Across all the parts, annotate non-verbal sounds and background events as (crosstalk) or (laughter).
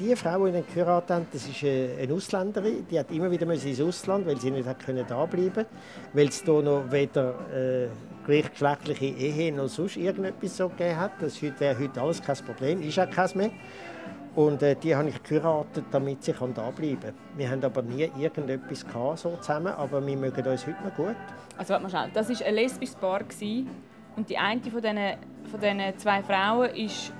Die Frau, die ihn geheiratet hat, das ist eine Ausländerin. Die hat immer wieder ins Ausland, weil sie nicht hat können da bleiben, weil es hier noch weder äh, gleichgeschlechtliche Ehe noch sonst irgendetwas so gegeben hat. Das wäre heute alles kein Problem, ist auch kein mehr. Und äh, die habe ich geheiratet, damit sie da bleiben kann. Wir haben aber nie irgendetwas gehabt, so zusammen, aber wir mögen uns heute noch gut. Also warte mal schnell, das war ein lesbisches Paar und die eine von diesen, von diesen zwei Frauen ist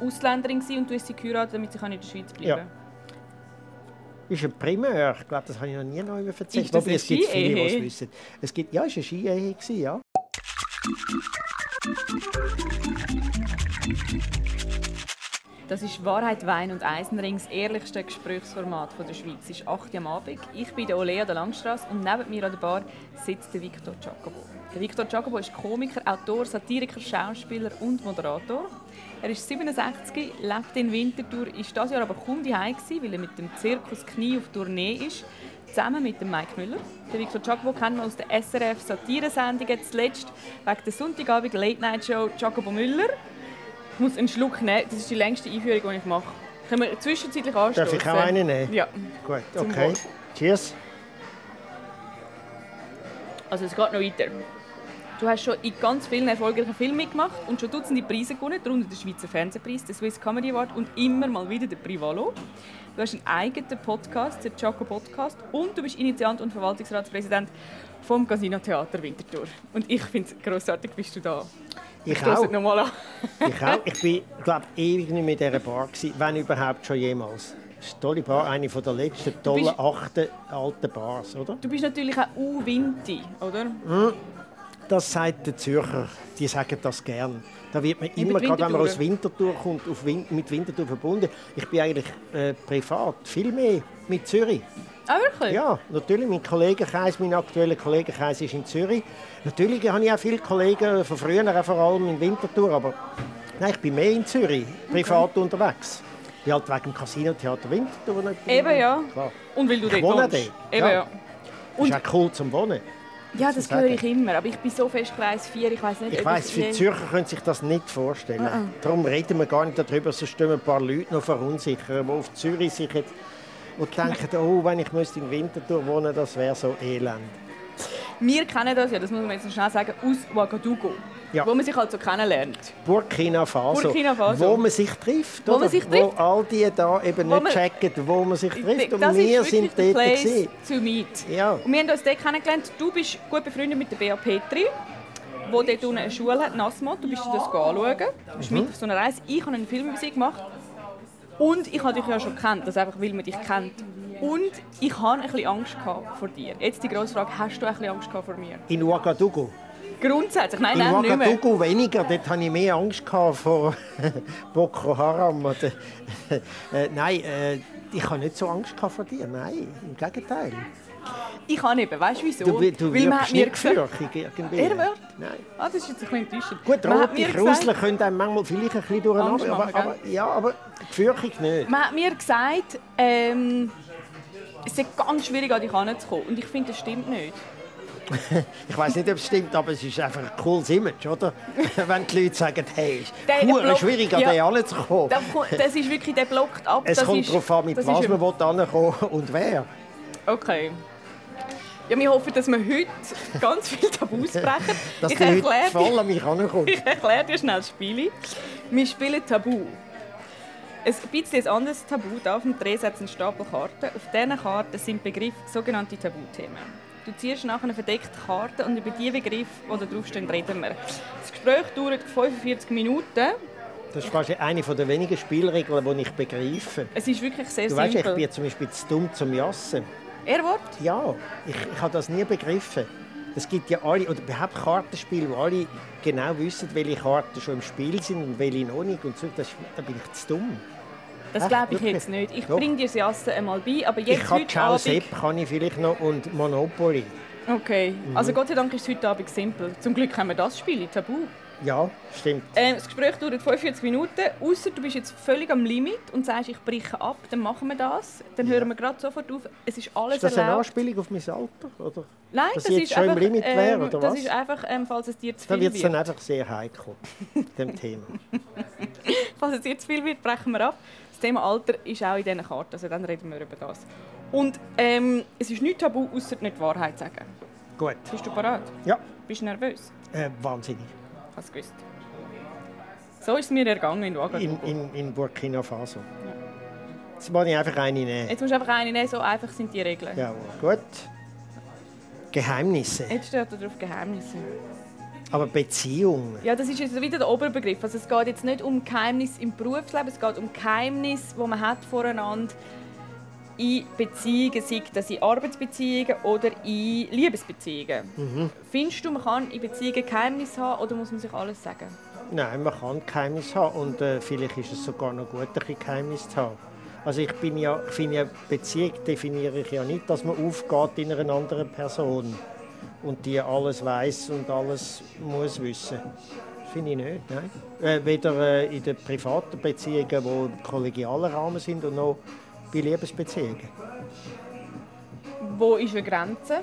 Ausländerin und du hast sie geheiratet, damit sie in der Schweiz bleiben kann. Ja. Das ist ein Primär. Ich glaube, das habe ich noch nie noch erzählt. Ist das es gibt viele, die es wissen. Es gibt, ja, es war eine Ski-Ehe, ja. Das ist Wahrheit, Wein und Eisenring, das ehrlichste Gesprächsformat der Schweiz. Es ist 8 Uhr am Abend. Ich bin Olea der Langstrasse und neben mir an der Bar sitzt der Victor Giacobo. Der Victor Giacobo ist Komiker, Autor, Satiriker, Schauspieler und Moderator. Er ist 67, lebt in Winterthur, ist dieses Jahr aber kaum daheim weil er mit dem Zirkus Knie auf Tournee ist, zusammen mit dem Mike Müller. Der Victor Giacobo kennen wir aus der SRF Satiresendungen, zuletzt wegen der Sonntagabend Late Night Show Giacobo Müller. Ich muss einen Schluck nehmen, das ist die längste Einführung, die ich mache. Können wir zwischenzeitlich anstoßen? Darf ich auch eine nehmen? Ja. Gut, okay. Cheers. Also es geht noch weiter. Du hast schon in ganz vielen erfolgreichen Filmen mitgemacht und schon Dutzende Preise gewonnen, darunter den Schweizer Fernsehpreis, den Swiss Comedy Award und immer mal wieder den Privalo. Du hast einen eigenen Podcast, den Choco Podcast, und du bist Initiant und Verwaltungsratspräsident vom Casino Theater Winterthur. Und ich finde es grossartig, bist du da. Ich auch. Nochmal an. ich auch. Ich bin, glaube ewig nicht mit dieser Bar gewesen, wenn überhaupt schon jemals. Das ist eine tolle Bar, eine der letzten tollen, achten alten Bars, oder? Du bist natürlich auch U-Winti, oder? Mm das sagt der Zürcher, die sagen das gern. Da wird man immer, gerade wenn man aus Winterthur kommt, auf Win mit Winterthur verbunden. Ich bin eigentlich äh, privat viel mehr mit Zürich. Ah, wirklich? Ja, natürlich. Mein Kollegenkreis, mein aktueller Kollegenkreis ist in Zürich. Natürlich habe ich auch viele Kollegen von früher, vor allem in Winterthur, aber nein, ich bin mehr in Zürich, privat okay. unterwegs. Ich bin halt wegen dem Casino-Theater Winterthur. Eben, ja. Klar. Und weil du ich dort wohne dort. Eben, ja. ja. Und ist auch cool zum Wohnen. Ja, das höre ich immer. Aber ich bin so fest Kreis 4, ich weiß nicht. Ich weiß, für Zürcher können sich das nicht vorstellen. -uh. Darum reden wir gar nicht darüber, sonst stehen ein paar Leute noch verunsichern, die auf Zürich sich jetzt und denken, oh, wenn ich müsste in Winterthur wohnen, das wäre so elend. Wir kennen das ja, das muss man jetzt schnell sagen, aus Ouagadougou ja. wo man sich halt so kennenlernt. Burkina Faso. Burkina Faso. Wo man sich trifft. Wo, man sich trifft. wo all die da eben wo nicht checken, wo man sich trifft. Und wir sind dort place to meet. Ja. Und wir haben uns dort kennengelernt. Du bist gut befreundet mit der Bea Petri wo dort unten eine Schule hat, Nasmod. Du bist das anschauen. Du bist mhm. mit auf so einer Reise. Ich habe einen Film über sie gemacht. Und ich habe dich ja schon kennt, das einfach, weil man dich kennt. Und ich hatte ein bisschen Angst vor dir. Jetzt die grosse Frage, hast du ein bisschen Angst vor mir? In Ouagadougou? Grundsätzlich? Nein, nein, nicht mehr. In weniger. Dort hatte ich mehr Angst vor (laughs) Boko Haram. Oder, äh, nein, äh, ich habe nicht so Angst vor dir. Nein, im Gegenteil. Ich kann eben, weißt du wieso? Du, du Weil man hat mir gesagt, irgendwie. Er wird? Nein. Ah, das ist jetzt ein bisschen enttäuschend. Gut, rote Krusel können einem manchmal vielleicht ein bisschen durcheinander, aber, aber, ja, aber die Fürchtung nicht. Man hat mir gesagt, ähm, es ist ganz schwierig, an dich heranzukommen. Und ich finde, das stimmt nicht. (laughs) ich weiß nicht, ob es stimmt, aber es ist einfach ein cooles Image, oder? (laughs) Wenn die Leute sagen, hey, es ist schwierig, an ja, den anzukommen. Das ist wirklich, der blockt ab. Es das kommt ist, darauf an, mit was man will und wer. Okay. Ja, wir hoffen, dass wir heute ganz viele Tabus (laughs) brechen. dass ich die Leute voll an mich herankommen. Ich erkläre dir schnell das Spiel. Wir spielen Tabu. Ein bisschen ein anderes Tabu. Da auf dem Dreh setzen Stapel Karten. Auf diesen Karten sind Begriffe sogenannte Tabuthemen. Du ziehst nachher eine verdeckte Karte und über die Begriffe, die da draufstehen, reden wir. Das Gespräch dauert 45 Minuten. Das ist fast eine der wenigen Spielregeln, die ich begreife. Es ist wirklich sehr du weißt, simpel. Ich bin zum Beispiel zu dumm zum Jassen. Er wird? Ja, ich, ich habe das nie begriffen. Es gibt ja alle, oder überhaupt Kartenspiele, wo alle genau wissen, welche Karten schon im Spiel sind und welche noch nicht. Und so, das, da bin ich zu dumm. Das glaube ich jetzt nicht. Ich bringe dir das Jassen einmal bei, aber jetzt ich kann heute Abend... Sepp kann ich vielleicht noch und Monopoly. Okay, mhm. also Gott sei Dank ist es heute Abend simpel. Zum Glück haben wir das Spiel, Tabu. Ja, stimmt. Ähm, das Gespräch dauert 45 Minuten. Außer du bist jetzt völlig am Limit und sagst, ich breche ab, dann machen wir das. Dann ja. hören wir gerade sofort auf. Es ist alles Ist das erlaubt. eine Anspielung auf mein Alter? Oder? Nein, Dass das ist einfach, Limit wäre, ähm, oder das was? ist einfach, ähm, falls es dir zu viel da wird. wird. dann einfach sehr heikel, dem Thema. (laughs) falls es dir zu viel wird, brechen wir ab. Thema Alter ist auch in diesen Karten, also dann reden wir über das. Und ähm, es ist nicht tabu, außer nicht die Wahrheit zu sagen. Gut. Bist du bereit? Ja, Bist du nervös? äh, wahnsinnig. Habe es gewusst. So ist es mir ergangen in In, Ouagadougou. in, in Burkina Faso. Jetzt muss ich einfach eine nehmen. Jetzt musst du einfach eine nehmen, so einfach sind die Regeln. Ja, gut. Geheimnisse. Jetzt steht da drauf Geheimnisse. Aber Beziehung. Ja, das ist jetzt wieder der Oberbegriff. Also es geht jetzt nicht um Geheimnis im Berufsleben, es geht um Geheimnis, wo man hat voreinander in Beziehungen, sei das in Arbeitsbeziehungen oder in Liebesbeziehungen. Findest du, man kann in Beziehungen Geheimnis haben oder muss man sich alles sagen? Nein, man kann Geheimnis haben und äh, vielleicht ist es sogar noch gut, ein Geheimnis zu haben. Also ich bin ja, ich finde ja, Beziehung definiere ich ja nicht, dass man aufgeht in einer anderen Person und die alles weiß und alles muss wissen. Das finde ich nicht, nein. Äh, weder äh, in den privaten Beziehungen, die im kollegialen Rahmen sind, und noch bei Liebesbeziehungen. Wo ist eine Grenze?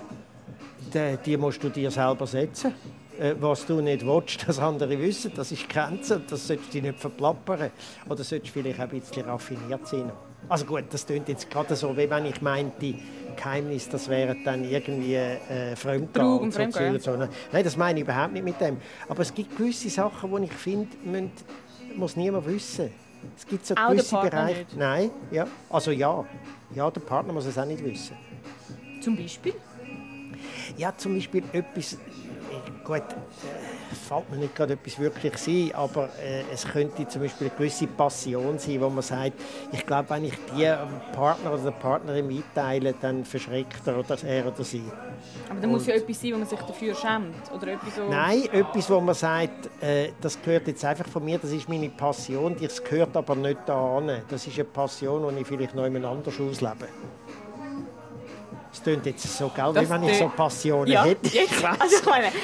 Die, die musst du dir selber setzen. Äh, Was du nicht willst, (laughs) dass andere wissen, das ist die Grenze und das solltest du dich nicht verplappern. Oder solltest du vielleicht auch ein bisschen raffiniert sein. Also gut, das klingt jetzt gerade so, wie wenn ich meinte, Geheimnis, das wäre dann irgendwie äh, Fremdgehen. Und so und so. Nein, das meine ich überhaupt nicht mit dem. Aber es gibt gewisse Sachen, die ich finde, muss niemand wissen. Es gibt so Auch gewisse Bereiche. nicht? Nein, ja. Also ja. Ja, der Partner muss es auch nicht wissen. Zum Beispiel? Ja, zum Beispiel etwas, gut, äh, fällt mir nicht gerade etwas wirklich sein, aber äh, es könnte zum Beispiel eine gewisse Passion sein, wo man sagt, ich glaube, wenn ich die dem Partner oder der Partnerin mitteile, dann verschreckt er oder er oder sie. Aber da muss ja etwas sein, wo man sich dafür schämt. Oder etwas so... Nein, etwas, wo man sagt, äh, das gehört jetzt einfach von mir, das ist meine Passion, das gehört aber nicht da an. Das ist eine Passion, die ich vielleicht noch jemand anders auslebe. Das klingt jetzt so, gell, wie wenn ich so Passionen Ja, hätte. Ich weiss, also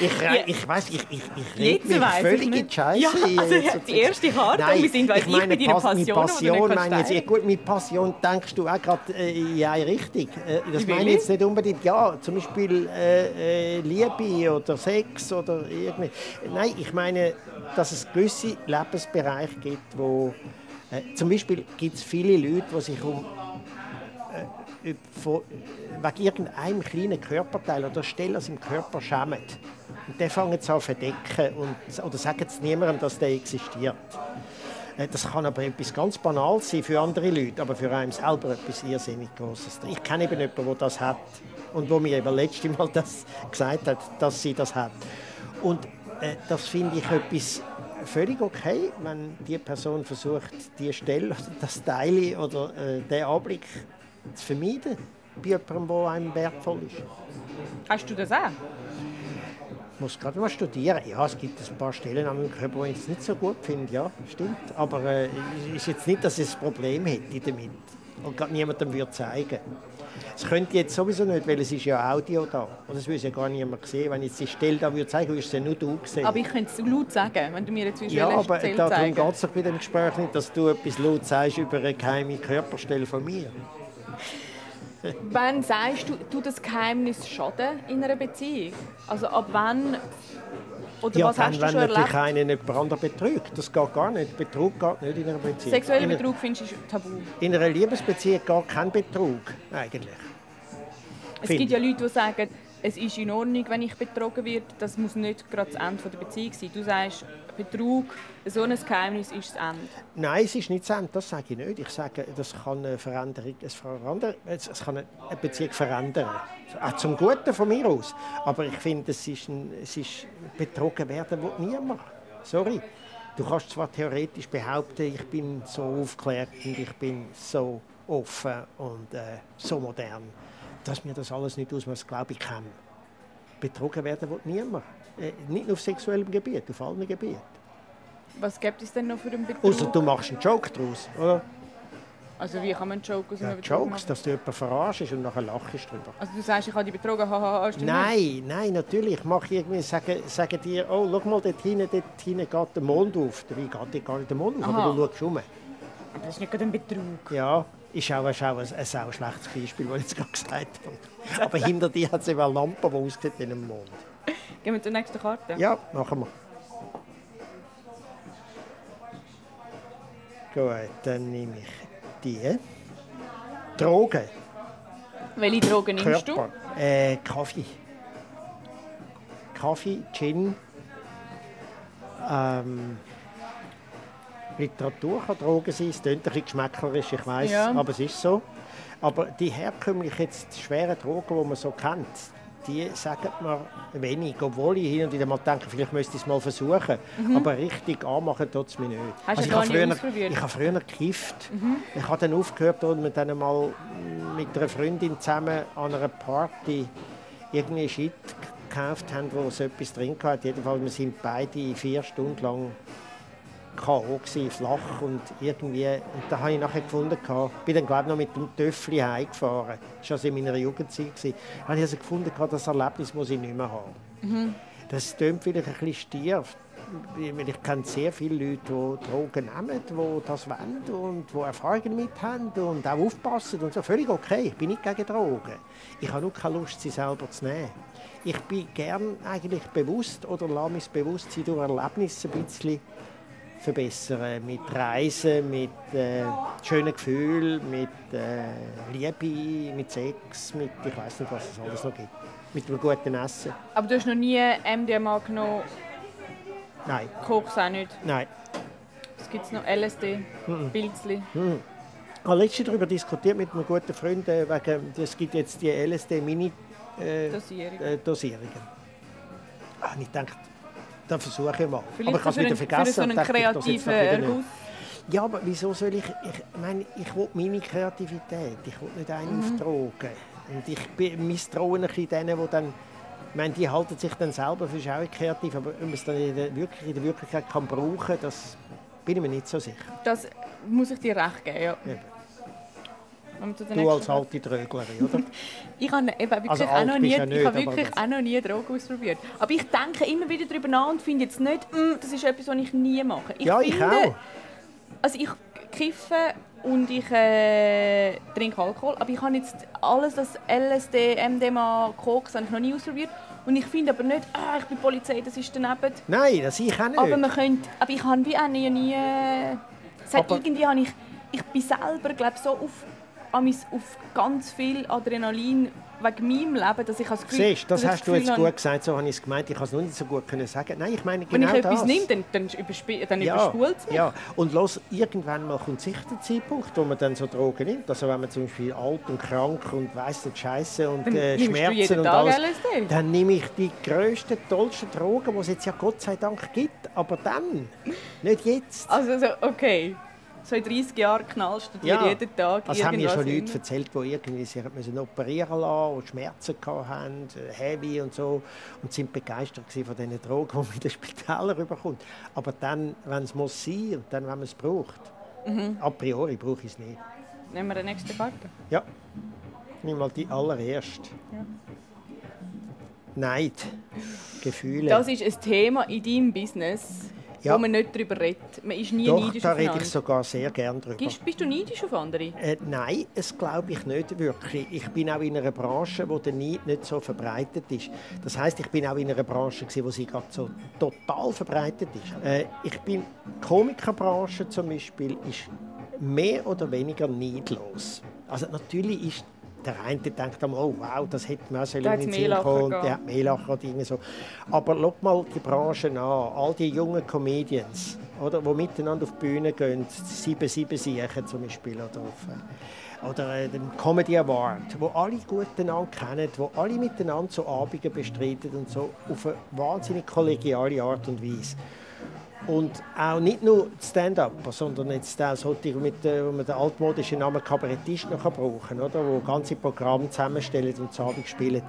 ich ich, ich weiss, ich, ich, ich rede mich ich völlig in die Scheiße. Ja, also die erste Karte, wir sind, weiss ich, meine, deiner Pas- Passion, mit du nicht Passion meine ich jetzt, gut, mit Passion denkst du auch gerade äh, in eine Richtung. Äh, das meine ich jetzt nicht unbedingt, ja, zum Beispiel äh, äh, Liebe oder Sex oder irgendwie. Nein, ich meine, dass es gewisse Lebensbereiche gibt, wo äh, zum Beispiel gibt es viele Leute, die sich um von, wegen irgendeinem kleinen Körperteil oder Stelle aus dem Körper schämen. Und dann fangen sie an zu verdecken und, oder sagen es niemandem, dass der existiert. Äh, Das kann aber etwas ganz Banales sein für andere Leute, aber für einen selber etwas irrsinnig Großes. Ich kenne eben jemanden, der das hat und wo mir eben letztes Mal das gesagt hat, dass sie das hat. Und äh, das finde ich etwas völlig okay, wenn die Person versucht, die Stelle oder (laughs) das Teil oder äh, den Anblick zu vermeiden bei jemandem, der einem wertvoll ist. Hast du das auch? Ich muss gerade mal studieren. Ja, es gibt ein paar Stellen an meinem Körper, die ich jetzt nicht so gut finde. Ja, stimmt. Aber äh, es ist jetzt nicht, dass ich ein Problem hätte damit. Und gerade niemandem würde zeigen. Das könnte jetzt sowieso nicht, weil es ist ja Audio da. Und das würde ja gar niemand sehen. Wenn ich jetzt die Stelle da würde zeigen, würdest du ja nur du sehen. Aber ich könnte es laut sagen, wenn du mir jetzt ja, aber darum geht es doch bei dem Gespräch nicht, dass du etwas laut sagst über eine geheime Körperstelle von mir. Wann sagst du, du das Geheimnis schaden in einer Beziehung? Also ab wann oder Ja, was dann, hast du wenn schon natürlich erlebt? einen jemand betrügt. Das geht gar nicht. Betrug geht nicht in einer Beziehung. Sexueller einer- Betrug findest du tabu. in einer Liebesbeziehung geht kein Betrug, eigentlich. Es Finde gibt ja Leute, die sagen, es ist in Ordnung, wenn ich betrogen werde. Das muss nicht gerade das Ende der Beziehung sein. Du sagst, Betrug, so ein Geheimnis ist das Ende. Nein, es ist nicht das Ende, das sage ich nicht. Ich sage, das kann eine Veränderung, es, kann eine Beziehung verändern. Auch zum Guten von mir aus. Aber ich finde, es ist, ein, es ist betrogen werden will niemand. Sorry. Du kannst zwar theoretisch behaupten, ich bin so aufgeklärt und ich bin so offen und äh, so modern, dass mir das alles nicht ausmacht, glaube ich, kann. Betrogen werden will niemand. Äh, nicht nur auf sexuellem Gebiet, auf allen Gebieten. Was gibt es denn noch für einen Betrug? Außer du machst einen Joke daraus, oder? Also wie kann man einen Joke aus Ja, einem Betrug Jokes, machen? dass du jemanden verarschst und nachher lachst drüber. Also du sagst, ich habe die betrogen, haha, stimmt nicht? Nein, nein, natürlich. Ich mache irgendwie, sage, sage dir, oh, schau mal, dort hinten, dort hinten geht der Mond auf. Dabei geht gar nicht der Mond auf, Aha. aber du schaust um. Aber das ist nicht gerade ein Betrug. Ja, ist auch, ist auch ein, ein sau schlechtes Beispiel, das ich jetzt gerade gesagt habe. (laughs) Aber hinter dir hat es eben eine Lampe, die aussieht wie ein Mond. (laughs) Gehen wir zur nächsten Karte. Ja, machen wir. Gut, dann nehme ich die. Drogen. Welche Drogen nimmst Körper. Äh, Kaffee. Kaffee, Gin. Ähm, Literatur kann Drogen sein. Es klingt ein bisschen geschmäcklerisch, ich weiß, Ja. aber es ist so. Aber die herkömmlichen, jetzt schweren Drogen, die man so kennt, die sagen mir wenig. Obwohl ich hin und wieder mal denke, vielleicht müsste ich es mal versuchen. Aber richtig anmachen tut es mir nicht. Mhm. Hast du ich habe früher, ausprobiert? Mhm. ich habe früher gekifft. Ich habe dann aufgehört und mit dann mal mit einer Freundin zusammen an einer Party irgendwie Shit gekauft haben, wo es etwas drin hatte. Jedenfalls, wir sind beide vier Stunden lang K.O. flach und irgendwie. Und da habe ich nachher gefunden, ich bin dann glaube ich noch mit dem Töffli heimgefahren. Das war also in meiner Jugendzeit. gewesen. Da habe ich also gefunden, das Erlebnis muss ich nicht mehr haben. Das klingt vielleicht ein bisschen weil ich kenne sehr viele Leute, die Drogen nehmen, die das wollen und die Erfahrungen damit haben und auch aufpassen und so. Völlig okay, ich bin nicht gegen Drogen. Ich habe nur keine Lust, sie selber zu nehmen. Ich bin gern eigentlich bewusst oder lasse das Bewusstsein durch Erlebnisse ein bisschen verbessern. Mit Reisen, mit äh, schönen Gefühlen, mit äh, Liebe, mit Sex, mit ich weiß nicht, was es alles noch gibt. Mit einem guten Essen. Aber du hast noch nie MDMA genommen, Nein, Koks auch nicht. nein. Es gibt noch LSD, Pilzli. Ich habe letztens darüber diskutiert mit einem guten Freund, äh, wegen, es gibt jetzt die LSD-Mini-Dosierungen. Dosierung. Äh, Dosierungen. Ah, und ich dachte, das versuche ich mal. Vielleicht aber ich habe es für wieder einen, für vergessen. so einen es jetzt kreativen. Erguss. Ja, aber wieso soll ich... Ich meine, ich will meine Kreativität. Ich will nicht einen auf Drogen. Und ich misstraue ein bisschen denen, die dann... Ich meine, die halten sich dann selber für auch kreativ, aber ob man es dann in der, wirklich, in der Wirklichkeit kann brauchen das bin ich mir nicht so sicher. Das muss ich dir recht geben, ja. Eben. Du als alte Tröglerin, oder? (laughs) Ich habe eben wirklich Also auch noch nie, ja nicht, ich habe wirklich auch noch nie Drogen ausprobiert. Aber ich denke immer wieder darüber nach und finde jetzt nicht, «Mm, das ist etwas, was ich nie mache. Ich ja, ich finde, auch. Also ich kiffe und ich äh, trinke Alkohol, aber ich habe jetzt alles, das LSD, MDMA, Koks, habe ich noch nie ausprobiert. Und ich finde aber nicht, ah, ich bin Polizei, das ist daneben. Nein, das ich auch nicht. Aber man könnte, aber ich habe wie auch nie, nie äh, irgendwie habe ich, ich bin selber glaube so auf, auf ganz viel Adrenalin wegen meinem Leben, dass ich das Gefühl, Siehst, das hast du Gefühl jetzt gut gesagt, so habe ich es gemeint. Ich kann es noch nicht so gut können sagen. Nein, ich meine Wenn genau ich das. etwas nehme, dann, dann, übersp dann ja, überspult es mich. ja, und los, irgendwann mal kommt sicher der Zeitpunkt, wo man dann so Drogen nimmt. Also wenn man zum Beispiel alt und krank und weiss nicht Scheiße und äh, du Schmerzen und alles, LSD? dann nehme ich die grössten, tollsten Drogen, die es jetzt ja Gott sei Dank gibt. Aber dann, nicht jetzt. Also so, okay, so in 30 Jahren knallst du dir Ja, jeden Tag Das haben mir schon Leute erzählt, die irgendwie sich müssen operieren lassen und Schmerzen haben, äh, heavy und so, und sind begeistert von diesen Drogen, die man in den Spitälern rüberkommt. Aber dann, wenn es muss sein dann, wenn man es braucht, Mhm. a priori brauche ich es nicht. Nehmen wir den nächsten Karte. Ja, nimm mal die allererste. Ja. Neid, Gefühle. Das ist ein Thema in deinem Business, Ja. wo man nicht darüber redet. Man ist nie Doch, neidisch da rede ich sogar sehr gern drüber. Bist, bist du neidisch auf andere? Äh, nein, es glaube ich nicht wirklich. Ich bin auch in einer Branche, wo der Neid nicht so verbreitet ist. Das heißt, ich bin auch in einer Branche, gewesen, wo sie gerade so total verbreitet ist. Äh, ich bin die Komikerbranche zum Beispiel ist mehr oder weniger neidlos. Also natürlich ist der eine denkt einmal, oh wow, das hätte man auch Da in den Sinn gegeben. Der hat mehr Lacher oder irgendwie so. Aber schau mal die Branche an, all die jungen Comedians, oder, die miteinander auf die Bühne gehen, 777 Siechen zum Beispiel, oder, auf, äh, oder den Comedy Award, wo alle gut einander kennen, wo alle miteinander so Abende bestreiten und so auf eine wahnsinnig kollegiale Art und Weise. Und auch nicht nur Stand-up, sondern jetzt auch solche, mit, äh, wo man den altmodischen Namen Kabarettist noch brauchen kann, oder? wo ganze Programme zusammenstellen und zu Abend spielen.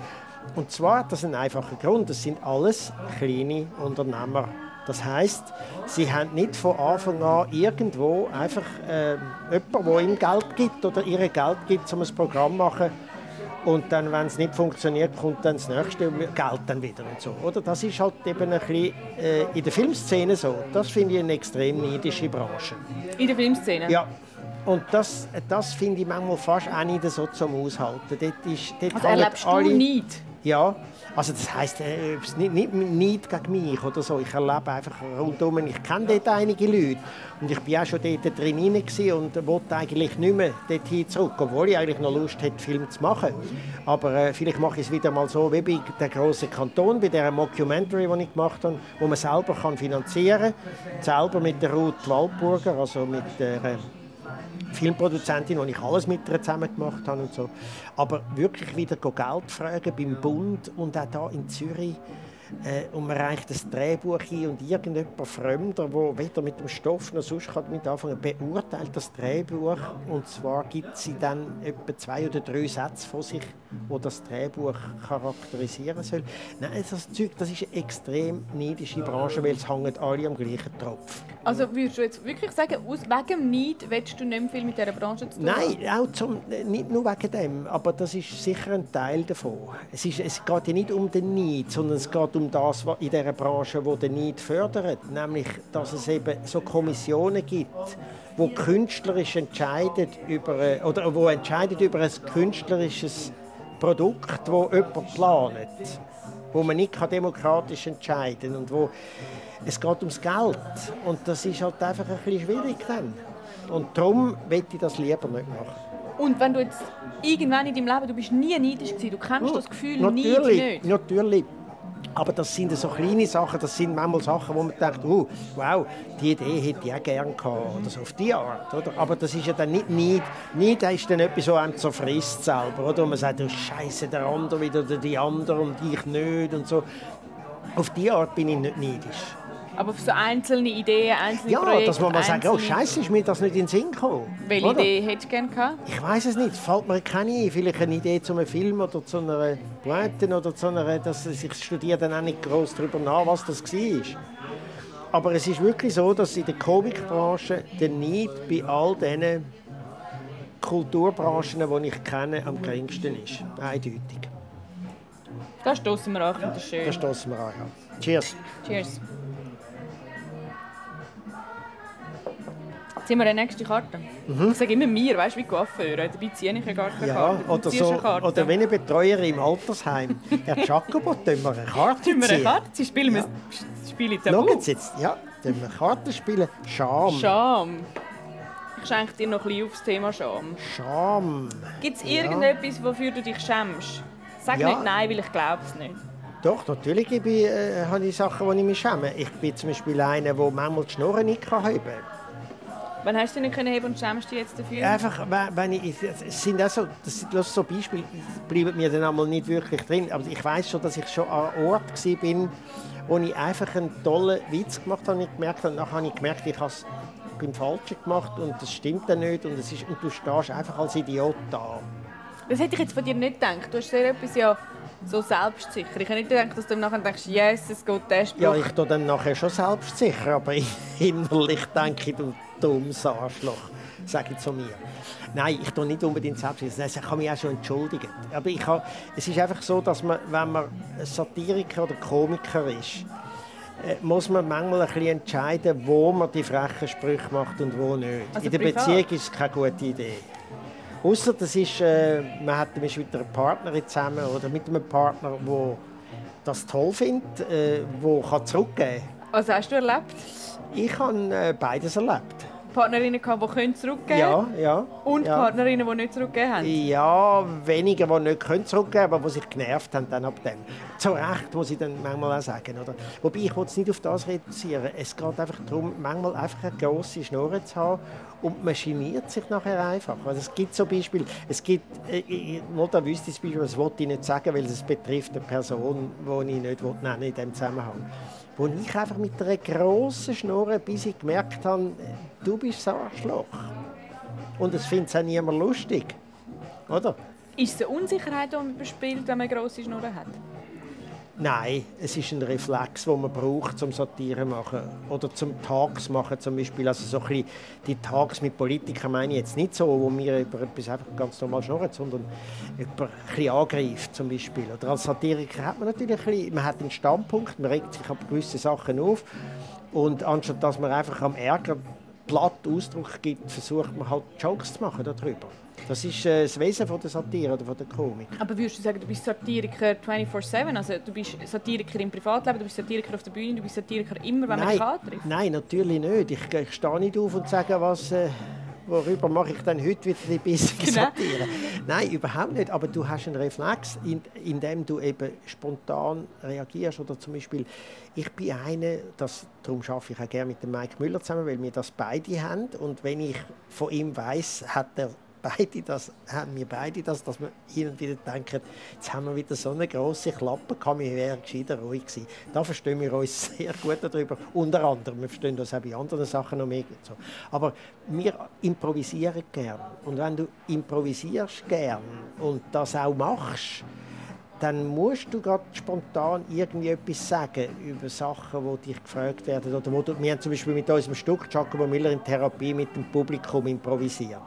Und zwar hat das einen einfachen Grund. Das sind alles kleine Unternehmer. Das heißt, sie haben nicht von Anfang an irgendwo einfach äh, jemanden, der ihm Geld gibt oder ihr Geld gibt, um ein Programm zu machen. Und dann, wenn es nicht funktioniert, kommt dann das nächste Geld dann wieder und so. Oder? Das ist halt eben ein bisschen äh, in der Filmszene so. Das finde ich eine extrem neidische Branche. In der Filmszene? Ja. Und das, das finde ich manchmal fast auch nicht so zum Aushalten. Dort ist, dort Also erlebst du alle- Neid? Ja, also das heisst, äh, nicht, nicht, nicht gegen mich oder so. Ich erlebe einfach rundum, ich kenne dort einige Leute und ich war auch schon dort drin und wollte eigentlich nicht mehr dorthin zurück, obwohl ich eigentlich noch Lust hätte, Film zu machen. Aber äh, vielleicht mache ich es wieder mal so wie bei der grossen Kanton, bei der Mockumentary, die ich gemacht habe, wo man selber kann finanzieren kann, selber mit der Ruth Waldburger, also mit der äh, Filmproduzentin, wo ich alles mit ihr zusammen gemacht habe und so. Aber wirklich wieder Geld fragen beim Bund und auch hier in Zürich äh, und man reicht das Drehbuch ein und irgendjemand Fremder, der weder mit dem Stoff noch sonst kann mit anfangen, beurteilt das Drehbuch und zwar gibt sie dann etwa zwei oder drei Sätze von sich, wo das Drehbuch charakterisieren soll. Nein, das Zeug, das ist eine extrem neidische Branche, weil es hängen alle am gleichen Tropf. Also würdest du jetzt wirklich sagen, aus wegen Neid willst du nicht mehr viel mit dieser Branche zu tun Nein, auch zum, nicht nur wegen dem, aber das ist sicher ein Teil davon. Es, ist, es geht ja nicht um den Neid, sondern es geht um das in dieser Branche, wo den Neid fördert, nämlich, dass es eben so Kommissionen gibt, wo künstlerisch entscheidet über oder wo entscheidet über ein künstlerisches Produkt, wo jemand planet, wo man nicht demokratisch entscheiden kann und wo es geht ums Geld und das ist halt einfach ein bisschen schwierig dann. Und darum möchte ich das lieber nicht machen. Und wenn du jetzt irgendwann in deinem Leben, du bist nie neidisch gewesen, du kennst oh, das Gefühl natürlich, nicht. Natürlich, aber das sind so kleine Sachen, das sind manchmal Sachen, wo man denkt, oh, wow, die Idee hätte ich auch gerne gehabt, oder so auf die Art, oder? Aber das ist ja dann nicht Neid. Neid ist dann etwas, was einem zerfrisst selber, oder? Und man sagt, oh, Scheiße, der andere wieder, oder die andere und ich nicht und so. Auf die Art bin ich nicht neidisch. Aber für so einzelne Ideen, einzelne ja, Projekte... Ja, dass man mal sagt, oh Scheiße, ist mir das nicht in den Sinn gekommen. Welche oder? Idee hättest du gerne gehabt? Ich weiß es nicht, fällt mir keine ein. Vielleicht eine Idee zu einem Film oder zu einer Pointe oder zu einer... Dass ich studiere dann auch nicht groß darüber nach, was das war. Aber es ist wirklich so, dass in der Comicbranche der Neid bei all diesen Kulturbranchen, die ich kenne, am geringsten ist. Eindeutig. Da stoßen wir an, das ist schön. Da stoßen wir an, ja. Cheers. Cheers. Jetzt haben wir eine nächste Karte. Mhm. Ich sage immer mir, weißt du, wie Coiffeur. Dabei ziehe ich ja gar keine ja, Oder, so, oder wenn ich Betreuer im Altersheim. Herr Jacobo, (laughs) tun wir eine Karte ziehen. wir eine Karte ziehen? Spielen wir ja. Spiele Schauen Sie jetzt, ja, tun wir Karten spielen. Scham. Scham. Ich schenke dir noch ein bisschen aufs Thema Scham. Scham. Gibt es irgendetwas, wofür du dich schämst? Sag ja. nicht nein, weil ich glaube es nicht. Doch, natürlich ich, äh, habe ich Sachen, die ich mich schäme. Ich bin zum Beispiel einer, der manchmal die Schnurren nicht haben kann. Wann hast du nicht können heben und schämst du jetzt dafür? Einfach, wenn ich, es sind auch so, das, das so Beispiele, bleiben mir dann einmal nicht wirklich drin. Aber ich weiß schon, dass ich schon an einem Ort war, wo ich einfach einen tollen Witz gemacht habe. Und ich gemerkt habe, nachher habe ich gemerkt, ich habe es beim Falschen gemacht und das stimmt dann nicht. Und, es ist, und du stehst einfach als Idiot da. Das hätte ich jetzt von dir nicht gedacht. Du hast sehr etwas ja so selbstsicher. Ich habe nicht gedacht, dass du nachher denkst, yes, es geht der Spruch. Ja, ich tue dann nachher schon selbstsicher, aber (laughs) innerlich denke ich, du dummes Arschloch, sage ich zu mir. Nein, ich tue nicht unbedingt selbstsicher. Ich kann mich auch schon entschuldigen. Aber ich habe, es ist einfach so, dass man, wenn man Satiriker oder Komiker ist, äh, muss man manchmal ein bisschen entscheiden, wo man die frechen Sprüche macht und wo nicht. Also In der privat? Beziehung ist es keine gute Idee. Außer das ist, äh, man hat mit einer Partnerin zusammen oder mit einem Partner, der das toll findet, äh, der kann zurückgeben kann. Was hast du erlebt? Ich habe äh, beides erlebt. Partnerinnen gehabt, die können zurückgeben Ja, ja. Und ja. Partnerinnen, die nicht zurückgeben haben? Ja, wenige, die nicht können zurückgeben aber die sich genervt haben dann ab dem. Zu Recht, muss ich dann manchmal auch sagen. Oder? Wobei, ich will es nicht auf das reduzieren. Es geht einfach darum, manchmal einfach eine grosse Schnur zu haben und man geniert sich nachher einfach. Also es gibt so Beispiele, es gibt, äh, ich, nur da wüsste ich das Beispiel, das wollte ich nicht sagen, weil es betrifft eine Person, die ich nicht nennen in diesem Zusammenhang wo ich einfach mit einer grossen Schnur, bis ich gemerkt habe, du bist ein Arschloch. Und es findet auch niemand lustig. Oder? Ist es eine Unsicherheit, die man bespielt, wenn man eine grosse Schnur hat? Nein, es ist ein Reflex, den man braucht, zum Satire zu machen oder zum Tags machen zum Beispiel. Also so ein die Tags mit Politikern meine ich jetzt nicht so, wo wir über etwas einfach ganz normal schnurren, sondern über ein bisschen angreift zum Beispiel. Oder als Satiriker hat man natürlich ein bisschen, man hat einen Standpunkt, man regt sich ab gewissen Sachen auf und anstatt dass man einfach am Ärger platt Ausdruck gibt, versucht man halt Jokes zu machen darüber. Das ist äh, das Wesen von der Satire oder von der Komik. Aber würdest du sagen, du bist Satiriker 24-7? Also du bist Satiriker im Privatleben, du bist Satiriker auf der Bühne, du bist Satiriker immer, wenn man dich antrifft? Nein, natürlich nicht. Ich, ich stehe nicht auf und sage, was... Äh worüber mache ich dann heute wieder die bissige genau. Satire? Nein, überhaupt nicht. Aber du hast einen Reflex, in, in dem du eben spontan reagierst. Oder zum Beispiel, ich bin eine, das, darum arbeite ich auch gerne mit dem Mike Müller zusammen, weil wir das beide haben. Und wenn ich von ihm weiß, hat er beide das, haben wir beide das, dass wir hin und wieder denken, jetzt haben wir wieder so eine große Klappe gehabt, wir wären gescheiter ruhig gewesen. Da verstehen wir uns (laughs) sehr gut darüber. Unter anderem, wir verstehen uns auch bei anderen Sachen noch mehr. So. Aber wir improvisieren gern. Und wenn du improvisierst gern und das auch machst, dann musst du gerade spontan irgendwie etwas sagen über Sachen, die dich gefragt werden. Oder wo du, wir haben zum Beispiel mit unserem Stück Giacomo Miller in Therapie mit dem Publikum improvisiert.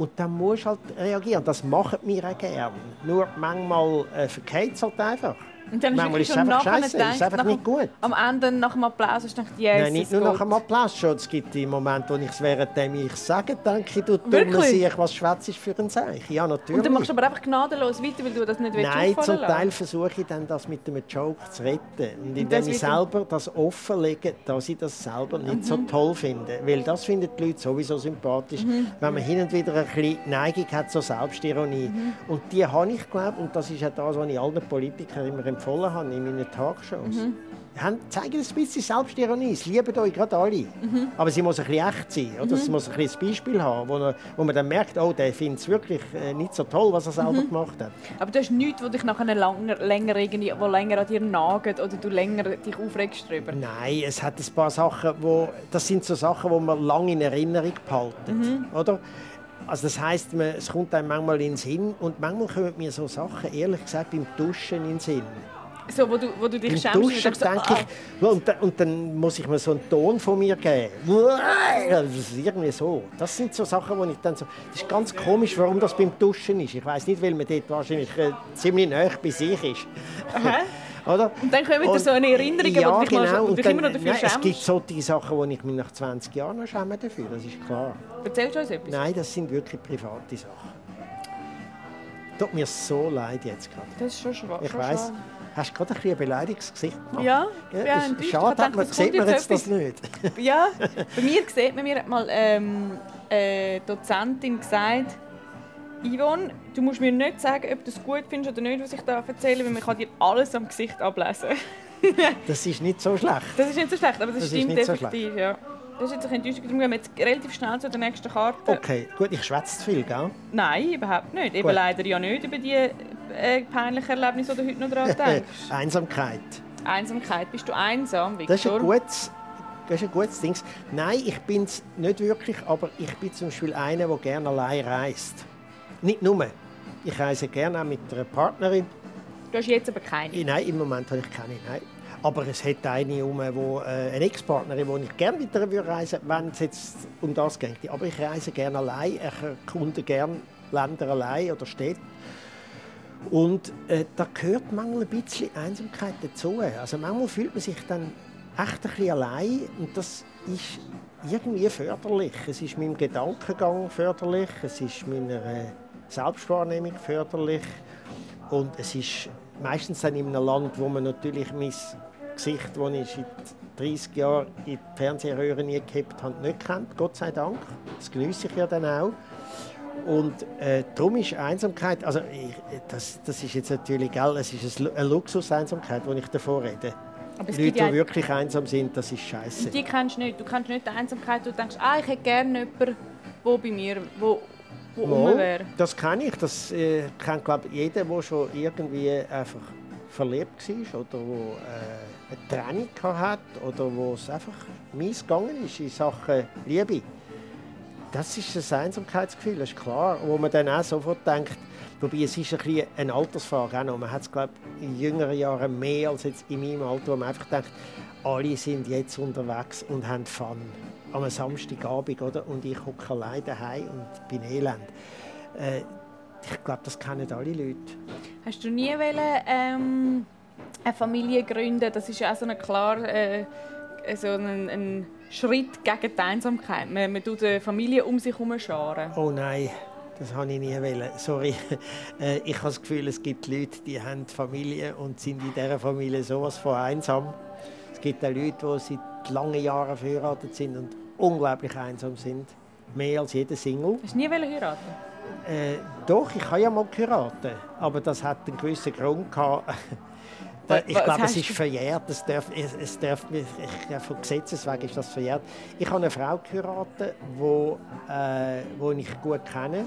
Und dann musst du halt reagieren. Das machen wir gerne. Nur manchmal äh, verkehrt es halt einfach. Und dann Manchmal ist es einfach scheiße, es ist einfach nicht gut. Am Ende nach dem Applaus du gedacht, yes, Nein, nicht nur nach dem Applaus schon. Es gibt die Momente, wo ich es währenddem ich sage, denke ich, du dumme Sieg, was schwätzt ist für ein Zeichen. Ja, natürlich. Und dann machst du aber einfach gnadenlos weiter, weil du das nicht willst Nein, zum Teil versuche ich dann, das mit einem Joke zu retten. Und indem ich selber das offenlege, dass ich das selber nicht mhm. so toll finde. Weil das finden die Leute sowieso sympathisch, mhm. wenn man hin und wieder ein bisschen Neigung hat zur Selbstironie. Mhm. Und die habe ich, glaube und das ist ja das, was ich allen Politikern immer empfohlen habe in meinen Talkshows. Mhm. Haben, zeigen ein bisschen Selbstironie. Es lieben euch gerade alle. Mhm. Aber sie muss ein bisschen echt sein. Oder? Mhm. Sie muss ein, bisschen ein Beispiel haben, wo, wo man dann merkt, oh, der findet es wirklich äh, nicht so toll, was er selber mhm. gemacht hat. Aber du hast nichts, wo dich nachher länger, länger, irgendwie, wo länger an dir nagt oder du länger dich aufregst darüber? Nein, es hat ein paar Sachen, wo, das sind so Sachen, die man lange in Erinnerung behalten. Mhm. Oder? Also das heisst, man, es kommt einem manchmal in den Sinn und manchmal kommen mir so Sachen, ehrlich gesagt, beim Duschen in den Sinn. So, wo, du, wo du dich schämst Duschen, und, denke so, ah. ich, und, und, dann muss ich mir so einen Ton von mir geben. Das ist irgendwie so. Das sind so Sachen, wo ich dann so... Das ist ganz komisch, warum das beim Duschen ist. Ich weiß nicht, weil man dort wahrscheinlich äh, ziemlich nah bei sich ist. (laughs) Oder? Und dann kommen wieder so eine Erinnerung, ja, du dich, genau. und dich dann, immer noch dafür nein, schämst. Es gibt solche Sachen, wo ich mich nach 20 Jahren noch schäme dafür, das ist klar. Erzählst du uns etwas? Nein, das sind wirklich private Sachen. Tut mir so leid jetzt gerade. Das ist schon schwach. Ich weiß. Hast du gerade ein, ein beleidigtes Gesicht gemacht? Ja, ja, ja Schade, hat man, sieht man jetzt das nicht. ja, bei mir sieht man, mir hat mal ähm, eine Dozentin gesagt, Yvonne, du musst mir nicht sagen, ob du es gut findest oder nicht, was ich da erzähle, weil man kann dir alles am Gesicht ablesen. (laughs) das ist nicht so schlecht. Das ist nicht so schlecht, aber das, das stimmt definitiv, so ja. Das ist jetzt ein Enttäuschung. Darum gehen wir jetzt relativ schnell zu der nächsten Karte. Okay, gut, ich schwätze zu viel, gell? Nein, überhaupt nicht. Eben leider ja nicht über die äh, peinlichen Erlebnisse, die du heute noch daran (laughs) denkst. Einsamkeit. Einsamkeit. Bist du einsam, Victor? Das ist ein gutes, das ist ein gutes Ding. Nein, ich bin es nicht wirklich, aber ich bin zum Beispiel einer, der gerne allein reist. Nicht nur. Ich reise gerne auch mit einer Partnerin. Du hast jetzt aber keine? Nein, im Moment habe ich keine. Nein. Aber es hat eine, um, wo, äh, eine Ex-Partnerin, wo ich gerne mit ihr reisen würde, wenn es jetzt um das geht. Aber ich reise gerne allein. Ich erkunde gerne Länder allein oder Städte. Und äh, da gehört manchmal ein bisschen Einsamkeit dazu. Also manchmal fühlt man sich dann echt ein bisschen allein und das ist irgendwie förderlich. Es ist meinem Gedankengang förderlich, es ist meiner äh, Selbstwahrnehmung förderlich und es ist meistens dann in einem Land, wo man natürlich mein Gesicht, das ich seit 30 Jahren in die Fernsehröhre nie gehabt habe, nicht kennt, Gott sei Dank. Das genieße ich ja dann auch. Und äh, darum ist Einsamkeit, also ich, das, das ist jetzt natürlich, gell, es ist eine Luxus-Einsamkeit, wo ich davor rede. Aber Leute, die wirklich einsam sind, das ist scheiße. Die kennst du nicht. Du kennst nicht die Einsamkeit, du denkst, ah, ich hätte gerne jemanden, der bei mir wo, wo oh, wäre. Das kenne ich. Das äh, kennt, glaube jeder, der schon irgendwie einfach verliebt war oder wo äh, eine Trennung hat oder wo es einfach mies gegangen ist in Sachen Liebe. Das ist das Einsamkeitsgefühl, das ist klar. Wo man dann auch sofort denkt, wobei es ist ein bisschen eine Altersfrage auch noch. Man hat es, glaube in jüngeren Jahren mehr als jetzt in meinem Alter, wo man einfach denkt, alle sind jetzt unterwegs und haben Fun. Am Samstagabend, oder? Und ich hocke allein daheim und bin elend. Äh, ich glaube, das kennen alle Leute. Hast du nie wollen, ähm, eine Familie gründen? Das ist ja auch so ein klar äh, so ein, ein Schritt gegen die Einsamkeit. Man, man tut eine Familie um sich herum scharen. Oh nein, Das habe ich nie wollen. Sorry. (laughs) Äh, ich habe das Gefühl, es gibt Leute, die haben Familie und sind in dieser Familie sowas von einsam. Es gibt auch Leute, die seit langen Jahren verheiratet sind und unglaublich einsam sind. Mehr als jeder Single. Hast du nie heiraten? Äh, doch, ich habe ja mal geheiratet. Aber das hat einen gewissen Grund gehabt. (laughs) ich glaube, es ist verjährt. Es darf, es, es darf, ich, von Gesetzes wegen ist das verjährt. Ich habe eine Frau geheiratet, die äh, wo ich gut kenne,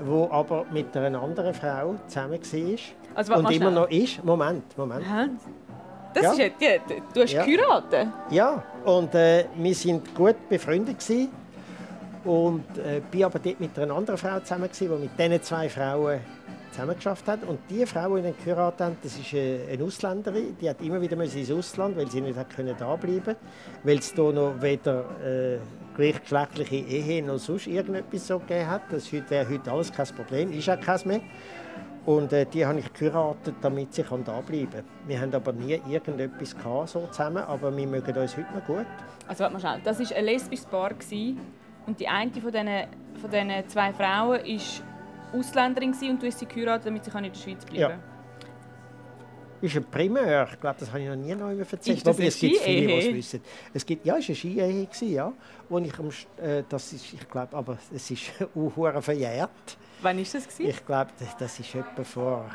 die aber mit einer anderen Frau zusammen war. Also, und immer noch ist. Moment, Moment. Das ja. ist ja, du hast ja. geheiratet? Ja, und äh, wir waren gut befreundet. Gewesen. Und äh, bin aber dort mit einer anderen Frau zusammen, die mit diesen zwei Frauen zusammengeschafft hat. Und die Frau, die ihn geheiratet hat, das ist äh, eine Ausländerin. Die hat immer wieder ins Ausland, weil sie nicht hat können da bleiben, weil es hier noch weder äh, gleichgeschlechtliche Ehe noch sonst irgendetwas so gegeben hat. Das wäre heute alles kein Problem, ist auch kein mehr. Und äh, die habe ich geheiratet, damit sie da bleiben kann. Wir haben aber nie irgendetwas gehabt, so zusammen, aber wir mögen uns heute noch gut. Also warte mal schnell, das war ein lesbisches Paar und die eine von diesen, von zwei Frauen ist Ausländerin und du hast sie geheiratet, damit sie in der Schweiz bleiben kann. Ja. Das ist ein Primär. Ich glaube, das habe ich noch nie noch erzählt. Das Wobei, es gibt viele, die es wissen. Es gibt, ja, es war eine Ski-Ehe, ja. Wo ich, äh, das ist, ich glaube, aber es ist (laughs) auch verjährt. Wann war das? Gewesen? Ich glaube, das ist etwa vor,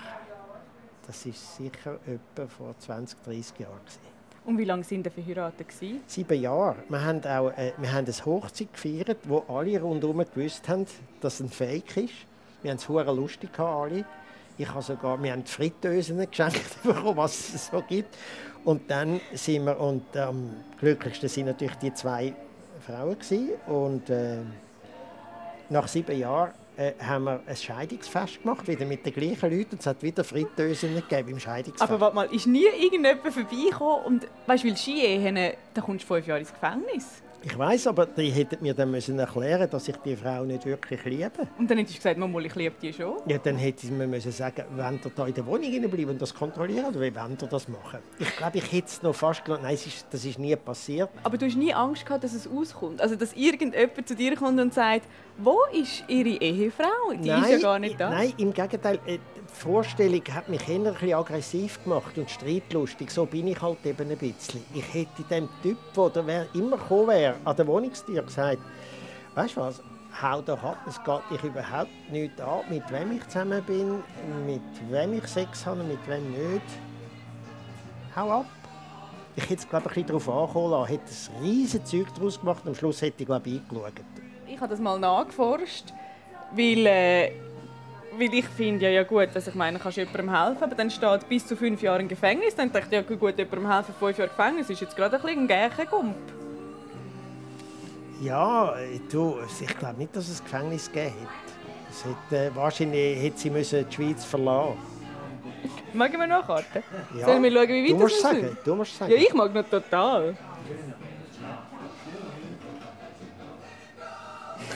das ist sicher etwa vor 20, 30 Jahren. Gewesen. Und wie lange sind Sie verheiratet? Sieben Jahre. Wir haben, auch, äh, wir haben eine Hochzeit gefeiert, wo alle rundherum gewusst haben, dass es ein Fake ist. Wir haben es sehr lustig gehabt, alle. Ich habe sogar, wir haben Fritteusen geschenkt (laughs) bekommen, was es so gibt. Und dann sind wir, und am ähm, glücklichsten sind natürlich die zwei Frauen gewesen. Und äh, nach sieben Jahren äh, haben wir ein Scheidungsfest gemacht, wieder mit den gleichen Leuten. Es hat wieder Fritteusen gegeben im Scheidungsfest. Aber warte mal, ist nie irgendjemand vorbeigekommen und weißt, du, weil Skiehen, da kommst du fünf Jahre ins Gefängnis? Ich weiß, aber die hätten mir dann müssen erklären, dass ich die Frau nicht wirklich liebe. Und dann hättest du gesagt, Mama, ich liebe die schon. Ja, dann hätte ich mir müssen sagen, wenn ihr da in der Wohnung bleiben und das kontrollieren, oder wie wollt ihr das machen? Ich glaube, ich hätte es noch fast gedacht, nein, ist, das ist nie passiert. Aber du hast nie Angst gehabt, dass es auskommt? Also, dass irgendjemand zu dir kommt und sagt, wo ist ihre Ehefrau? Die nein, ist ja gar nicht da. Nein, im Gegenteil. Äh, die Vorstellung hat mich eher ein bisschen aggressiv gemacht und streitlustig. So bin ich halt eben ein bisschen. Ich hätte dem Typ, der immer gekommen wäre, an der Wohnungstür gesagt, weißt du was, hau doch ab, es geht dich überhaupt nicht an, mit wem ich zusammen bin, mit wem ich Sex habe und mit wem nicht. Hau ab. Ich hätte es, glaube ich, ein bisschen darauf ankommen lassen. Hätte ein riesiges Zeug daraus gemacht und am Schluss hätte ich, glaube ich, eingeschaut. Ich habe das mal nachgeforscht, weil... Äh weil ich finde ja, ja gut, dass ich meine, kannst jemandem helfen, aber dann steht bis zu fünf Jahre im Gefängnis. Dann dachte ich, ja gut, jemandem helfen, fünf Jahre Gefängnis ist jetzt gerade ein bisschen ein Gärchengump. Ja, du, ich glaube nicht, dass es ein Gefängnis gegeben hat. Es hätte, äh, wahrscheinlich hätte sie müssen die Schweiz verlassen Mag ich mal nachkarten? Ja. Sollen wir schauen, wie weit du musst sagen? Du musst sagen. Ja, ich mag noch total.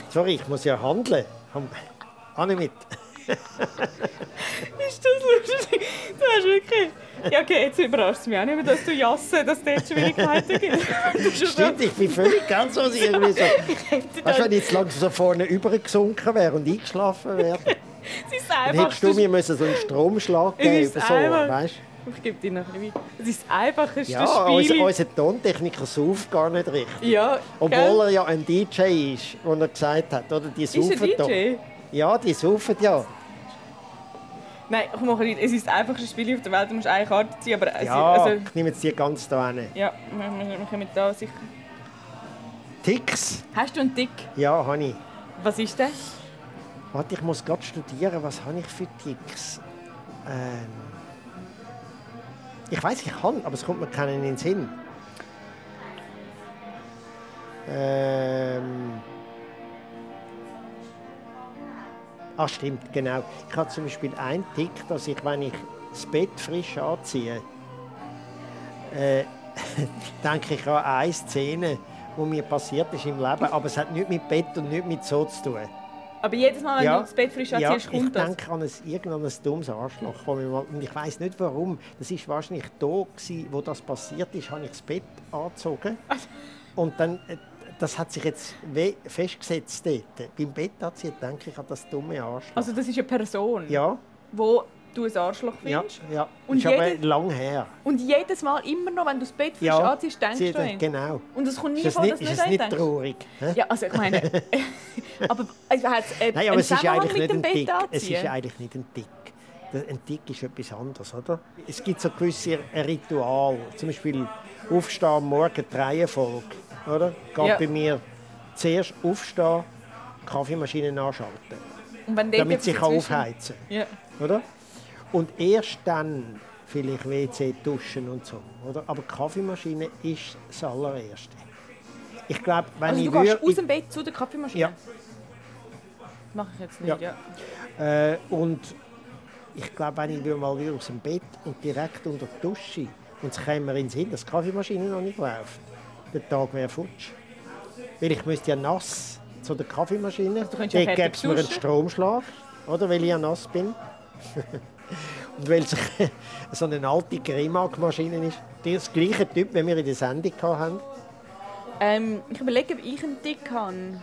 Sorry, ich muss ja handeln. Anne mit. (laughs) ist das lustig? Du hast wirklich... Ja, okay, jetzt überrascht es mich auch nicht mehr, dass du jassen, dass es dort Schwierigkeiten gibt. (laughs) Stimmt, ich bin völlig ganz so irgendwie so... Weißt du, wenn ich jetzt langsam so vorne übergesunken wäre und eingeschlafen wäre? (laughs) es ist einfach... Dann hättest du mir müssen so einen Stromschlag geben so, weißt ich gebe dir noch ein bisschen Es ist das einfachste ja, Spiel. Ja, unser Tontechniker sauft gar nicht richtig. Ja, Obwohl gell? er ja ein DJ ist, wo er gesagt hat, oder? Die ist er DJ? Ja, die saufen ja. Nein, komm mal, es ist das einfachste Spiel auf der Welt, du musst eine Karte ziehen, aber... Ja, also, ich nehme jetzt die ganz da hin. Ja, wir, wir kommen da sicher... Ticks? Hast du einen Tick? Ja, habe ich. Was ist das? Warte, ich muss gerade studieren, was habe ich für Ticks? Ähm... Ich weiß, ich kann, aber es kommt mir keinen in den Sinn. Ähm... Ah, stimmt, genau. Ich habe zum Beispiel einen Tick, dass ich, wenn ich das Bett frisch anziehe, äh, (laughs) denke ich an eine Szene, die mir passiert ist im Leben, aber es hat nichts mit Bett und nichts mit so zu tun. Aber jedes Mal, wenn ja, du das Bett frisch anziehst, ja, kommt das? ich denke an ein, irgendein dummes Arschloch. Und ich weiß nicht warum. Das war wahrscheinlich da, gewesen, wo das passiert ist, habe ich das Bett angezogen. (laughs) Und dann äh, das hat sich jetzt festgesetzt dort. Beim Bett hat sie denke ich, an das dumme Arschloch. Also das ist eine Person, ja, wo du ein Arschloch ja, findest. ja. Und ist aber jede- lang her. Und jedes Mal, immer noch, wenn du das Bett frisch Ja, anziehst, denkst sie, du an genau. Und es kommt nie Ist vor, nicht, dass du ist nicht ihn nicht denkst. traurig? hä? Ja, also ich meine... (laughs) (laughs) aber also, hat es äh, Nein, aber es ist eigentlich nicht ein Tick. Es ist eigentlich nicht ein Tick. Der- Ein Tick ist etwas anderes, oder? Es gibt so gewisse Ritual. Zum Beispiel aufstehen am Morgen, die Reihenfolge, oder? Geht Ja. bei mir zuerst aufstehen, Kaffeemaschine anschalten, damit sie kann aufheizen Ja. oder? Und erst dann vielleicht WC, duschen und so, oder? Aber die Kaffeemaschine ist das allererste. Ich glaube, wenn Also ich würde... aus dem Bett zu der Kaffeemaschine? Ja. Mache ich jetzt nicht, ja. Äh, und ich glaube, wenn ich mal wieder aus dem Bett und direkt unter die Dusche und es käme mir in den Sinn, dass die Kaffeemaschine noch nicht läuft, der Tag wäre futsch. Weil ich müsste ja nass zu der Kaffeemaschine, ja dort gäbe es mir einen. Stromschlag, oder, weil ich ja nass bin. (laughs) und weil es (laughs) so eine alte die ist das gleiche Typ, wie wir in der Sendung hatten. Ähm, ich überlege, ob ich einen Tick habe.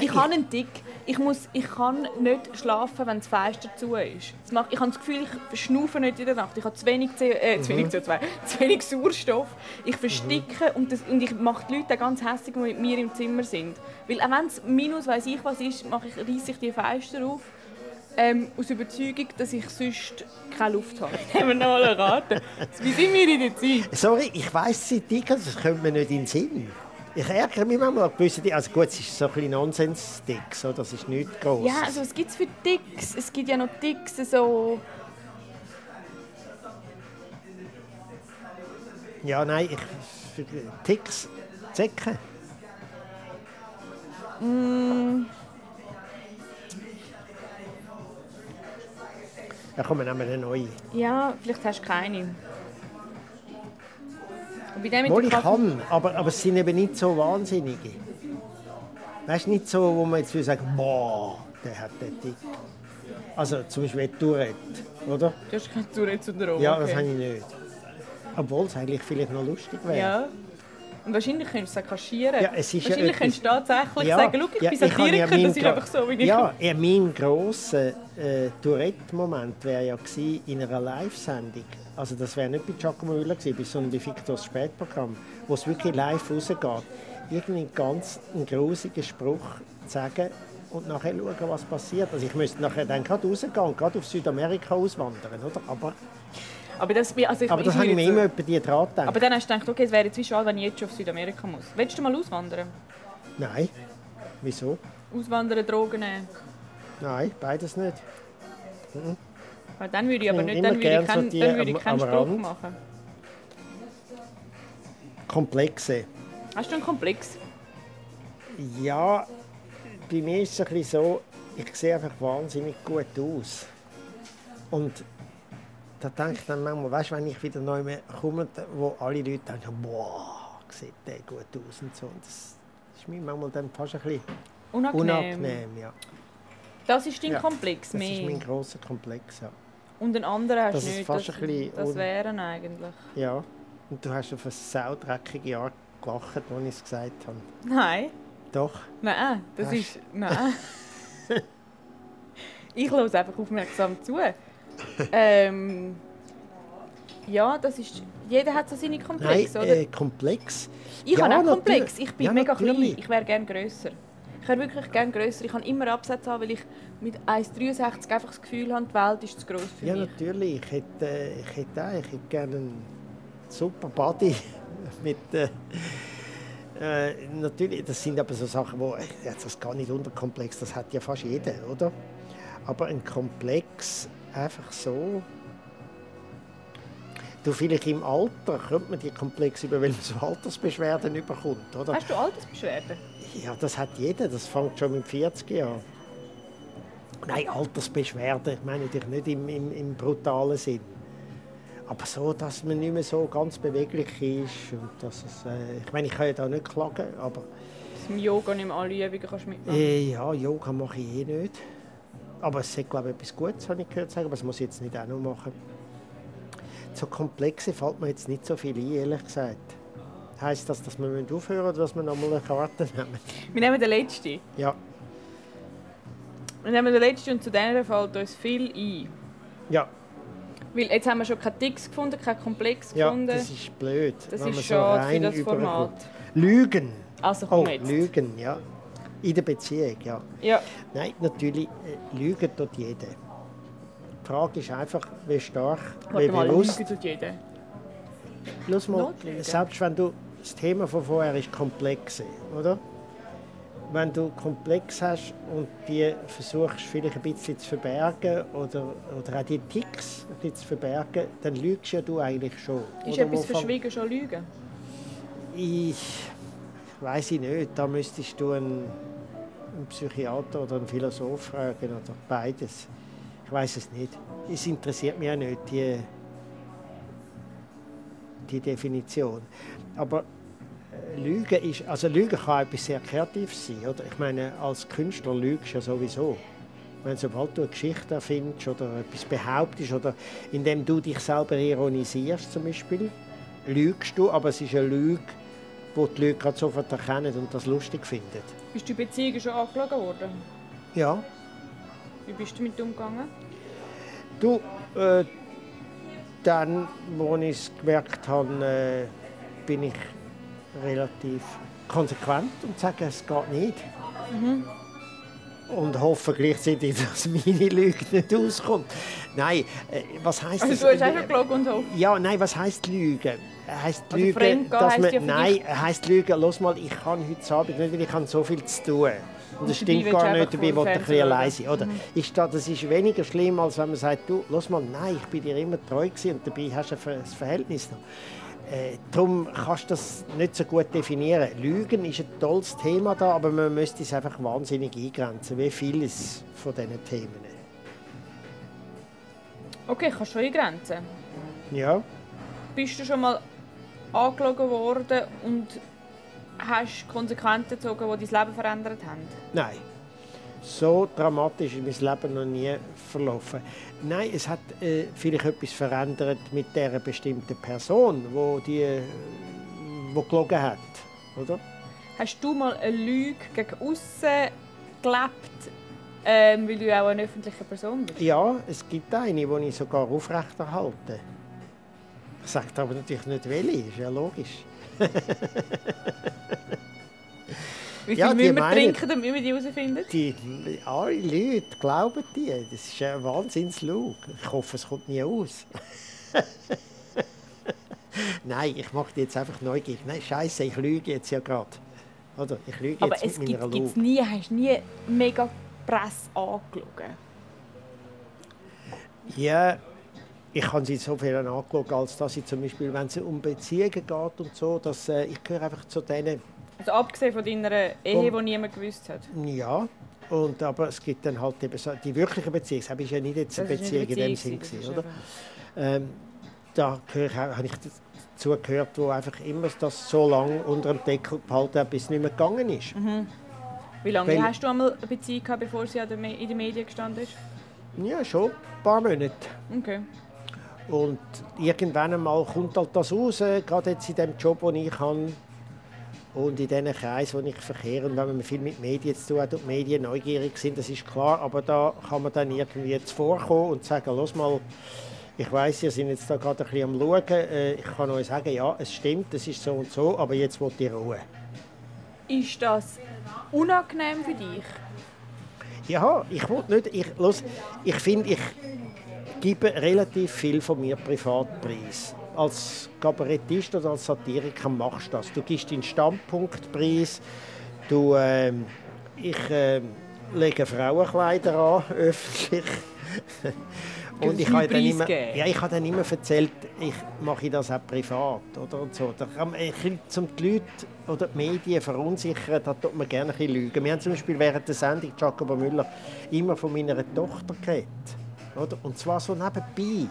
Ich habe einen Tick. Ich, muss, ich kann nicht schlafen, wenn das Fenster zu ist. Das macht, ich habe das Gefühl, ich schnaufe nicht in der Nacht. Ich habe zu wenig, CO, äh, zu Mhm. wenig (laughs) CO2, zu wenig Sauerstoff. Ich versticke und, das, und ich mache die Leute ganz hässlich, die mit mir im Zimmer sind. Weil auch wenn es minus weiss ich was ist, mache ich, reisse ich die Fenster auf. Ähm, aus Überzeugung, dass ich sonst keine Luft habe. (laughs) Haben wir noch mal raten. Wie sind wir in der Zeit? Sorry, ich weiss sie dicker, das kommt mir nicht in den Sinn. Ich ärgere mich manchmal an gewisse Dinge. Also gut, es ist so ein bisschen Nonsens-Dick, so, das ist nichts Grosses. Ja, also was gibt es für Ticks? Es gibt ja noch Ticks, so... Ja, nein, ich, Ticks, Zecken. Da kommen wir eine neue. Ja, vielleicht hast du keine. Wohl, ich kann, aber, aber es sind eben nicht so wahnsinnige. Weißt du, nicht so, wo man jetzt will sagen, boah, der hat den Tick. Also zum Beispiel Tourette, oder? Du hast keine Tourette oder Drogen. Ja, das habe ich nicht. Obwohl es eigentlich vielleicht noch lustig wäre. Ja. Und wahrscheinlich könntest du es kaschieren. Ja, es ist ja wahrscheinlich etwas- könntest du tatsächlich Ja, sagen, schau, ich ja, bin ja Satiriker, meinen das ist einfach so, wie ich... Ja, ja mein grosser äh, Tourette-Moment wäre ja gewesen in einer Live-Sendung. Also das wäre nicht bei Giacomo Müller gewesen, sondern bei Victors Spätprogramm, wo es wirklich live rausgeht. Irgendeinen ganz einen grusigen Spruch sagen und nachher schauen, was passiert. Also ich müsste nachher dann gerade rausgehen und gerade auf Südamerika auswandern, oder? Aber, Aber das, also ich, aber das ich habe ich mir immer über die dran gedacht. Aber dann hast du gedacht, okay, es wäre jetzt wie schade, wenn ich jetzt schon auf Südamerika muss. Willst du mal auswandern? Nein. Wieso? Auswandern, Drogen nehmen? Nein, beides nicht. Weil dann würde ich aber Ich nicht, dann würde ich keinen, so dann würde ich keinen Spruch machen. Komplexe. Hast du einen Komplex? Ja, bei mir ist es ein bisschen so, ich sehe einfach wahnsinnig gut aus. Und da denke ich dann manchmal, weißt du, wenn ich wieder neu mehr komme, wo alle Leute denken, boah, sieht der gut aus und so. Und das ist mir manchmal dann fast ein bisschen Unangenehm. unangenehm. Ja. Das ist dein Ja, Komplex Das mehr. ist mein grosser Komplex, ja. Und den anderen hast du ist nicht. fast das, ein bisschen das wären eigentlich. ja. Und du hast auf eine saudreckige Art gelacht, als ich es gesagt habe. Nein. Doch. Nein, das Hast- ist. Nein. (laughs) ich höre einfach aufmerksam zu. ähm, ja, das ist. Jeder hat so seine Nein, Komplexe, oder? äh, komplex. ich ja, habe auch. Komplex. Ich bin Ja, mega natürlich. klein. Ich wäre gerne grösser. Ich wäre wirklich gerne grösser. Ich kann immer Absätze haben, weil ich mit 1,63 einfach das Gefühl habe, die Welt ist zu gross für Ja, mich. natürlich. Ich hätte, äh, ich hätte auch, ich hätte gerne einen super Body (laughs) mit äh, äh, natürlich, das sind aber so Sachen, wo äh, jetzt das gar nicht unterkomplex, das hat ja fast jeder, oder? Aber ein Komplex einfach so. Du vielleicht im Alter kommt man die Komplex über, weil man so Altersbeschwerden überkommt, oder? Hast du Altersbeschwerden? Ja, das hat jeder. Das fängt schon mit 40 Jahren. Nein, Altersbeschwerden. Ich meine natürlich nicht im, im, im brutalen Sinn. Aber so, dass man nicht mehr so ganz beweglich ist. Und dass es, äh, ich meine, ich kann ja da nicht klagen, aber du im Yoga nicht mehr alle Übungen kannst mitmachen äh, ja, Yoga mache ich eh nicht. Aber es ist, glaube ich, etwas Gutes, habe ich gehört sagen, aber das muss ich jetzt nicht auch noch machen. So komplexe fällt mir jetzt nicht so viel ein, ehrlich gesagt. Heißt das, dass wir aufhören oder dass wir nochmal eine Karte nehmen? Wir nehmen den letzten. Ja. Wir nehmen den letzten und zu denen fällt uns viel ein. Ja. Weil jetzt haben wir schon keine Ticks gefunden, keinen Komplex ja, gefunden. das ist blöd. Das ist schade so für das überkommt. Format. Lügen. Also komm Oh, jetzt. Lügen, ja. In der Beziehung, ja. Ja. Nein, natürlich, äh, Lügen tut jeder. Die Frage ist einfach, wie stark, wie Warte mal, bewusst. Tut jeder. Schau mal, selbst wenn du, das Thema von vorher ist komplex, oder? Wenn du komplex hast und die versuchst vielleicht ein bisschen zu verbergen oder, oder auch die Ticks ein bisschen zu verbergen, dann lügst ja du eigentlich schon. Ist Oder etwas verschwiegen schon Lügen? Ich weiß ich nicht. Da müsstest du einen, einen Psychiater oder einen Philosoph fragen oder beides. Ich weiß es nicht. Es interessiert mich auch nicht die, die Definition. Aber äh, Lügen ist, also Lügen kann etwas sehr Kreatives sein, oder? Ich meine, als Künstler lügst du ja sowieso. Wenn sobald du eine Geschichte erfindest oder etwas behauptest oder indem du dich selber ironisierst zum Beispiel, lügst du, aber es ist eine Lüge, wo die Leute gerade sofort erkennen und das lustig finden. Bist du in Beziehungen schon angeschaut worden? Ja, Wie bist du damit umgegangen? du, äh, dann, als ich es gemerkt habe, äh, bin ich relativ konsequent und sage, es geht nicht. Und hoffe gleichzeitig, (laughs) dass meine Lüge nicht auskommt. Nein, äh, was heisst Also das? du hast einfach gelogen und hofft. Ja, nein, was heisst Lügen? Heißt Also Lügen, dass heisst man, ja nein, heißt Lügen, los mal, ich kann heute Abend nicht, weil ich habe so viel zu tun. Und das stimmt gar nicht, dabei will ich ein bisschen allein sein. Oder? Ist das, das ist weniger schlimm, als wenn man sagt, du, los mal, nein, ich bin dir immer treu gewesen und dabei hast du ein Verhältnis noch. Äh, darum kannst du das nicht so gut definieren. Lügen ist ein tolles Thema da, aber man müsste es einfach wahnsinnig eingrenzen, wie vieles von diesen Themen. Okay, kannst du schon eingrenzen. Ja. Bist du schon mal angelogen worden und hast Konsequenzen gezogen, die dein Leben verändert haben? Nein. So dramatisch ist mein Leben noch nie verlaufen. Nein, es hat äh, vielleicht etwas verändert mit der bestimmten Person, wo die, wo gelogen hat, oder? Hast du mal eine Lüge gegen außen gelebt, ähm, weil du auch eine öffentliche Person bist? Ja, es gibt eine, die ich sogar aufrechterhalte. Ich sage aber natürlich nicht welche, ist ja logisch. (laughs) Wie viel Ja, müssen wir meinen- trinken, damit wir die herausfinden? Die alle Leute glauben die. Das ist ein Wahnsinnslug. Ich hoffe, es kommt nie aus. (laughs) Nein, ich mache die jetzt einfach neugierig. Nein, Scheiße, ich lüge jetzt ja gerade. Oder ich lüge Aber jetzt es mit gibt meiner gibt's nie, hast du nie mega Presse angelogen? Ja, ich habe sie so viel angeschaut, als dass ich zum Beispiel, wenn es um Beziehungen geht und so, dass äh, ich gehöre einfach zu denen, Also abgesehen von deiner Ehe, Um- die niemand gewusst hat. ja, und, aber es gibt dann halt eben so, die wirkliche Beziehung, das ist ja nicht jetzt eine Das ist Beziehung in dem eine Sinn, Beziehung, gewesen, oder? Ähm, da gehöre ich, habe ich dazu gehört, wo einfach immer das so lange unter dem Deckel behalten hat, bis es nicht mehr gegangen ist. Mhm. Wie lange Weil- hast du einmal eine Beziehung gehabt, bevor sie in den Medien gestanden ist? Ja, schon ein paar Monate. Okay. Und irgendwann einmal kommt halt das raus, äh, gerade jetzt in dem Job, den ich habe und in diesen Kreisen, wo ich verkehre. Und wenn man viel mit Medien zu tun hat und die Medien neugierig sind, das ist klar. Aber da kann man dann irgendwie zuvorkommen und sagen, los mal, ich weiß, ihr seid jetzt da gerade ein bisschen am Schauen. Äh, Ich kann euch sagen, ja, es stimmt, es ist so und so, aber jetzt wollt ihr Ruhe. Ist das unangenehm für dich? Ja, ich will nicht. Ich, los, ich finde, ich gebe relativ viel von mir privat preis. Als Kabarettist oder als Satiriker machst du das. Du gibst deinen Standpunkt preis. Du, ähm, ich ähm, lege Frauenkleider an, (laughs) öffentlich. Und ich habe dann immer, ja, ich habe dann immer erzählt, ich mache das auch privat oder und so. Da kann man, ein bisschen, um die Leute oder die Medien verunsichern, da tut man gerne ein bisschen lügen. Wir haben zum Beispiel während der Sendung Jacobo Müller immer von meiner Tochter geredet, oder? Und zwar so nebenbei.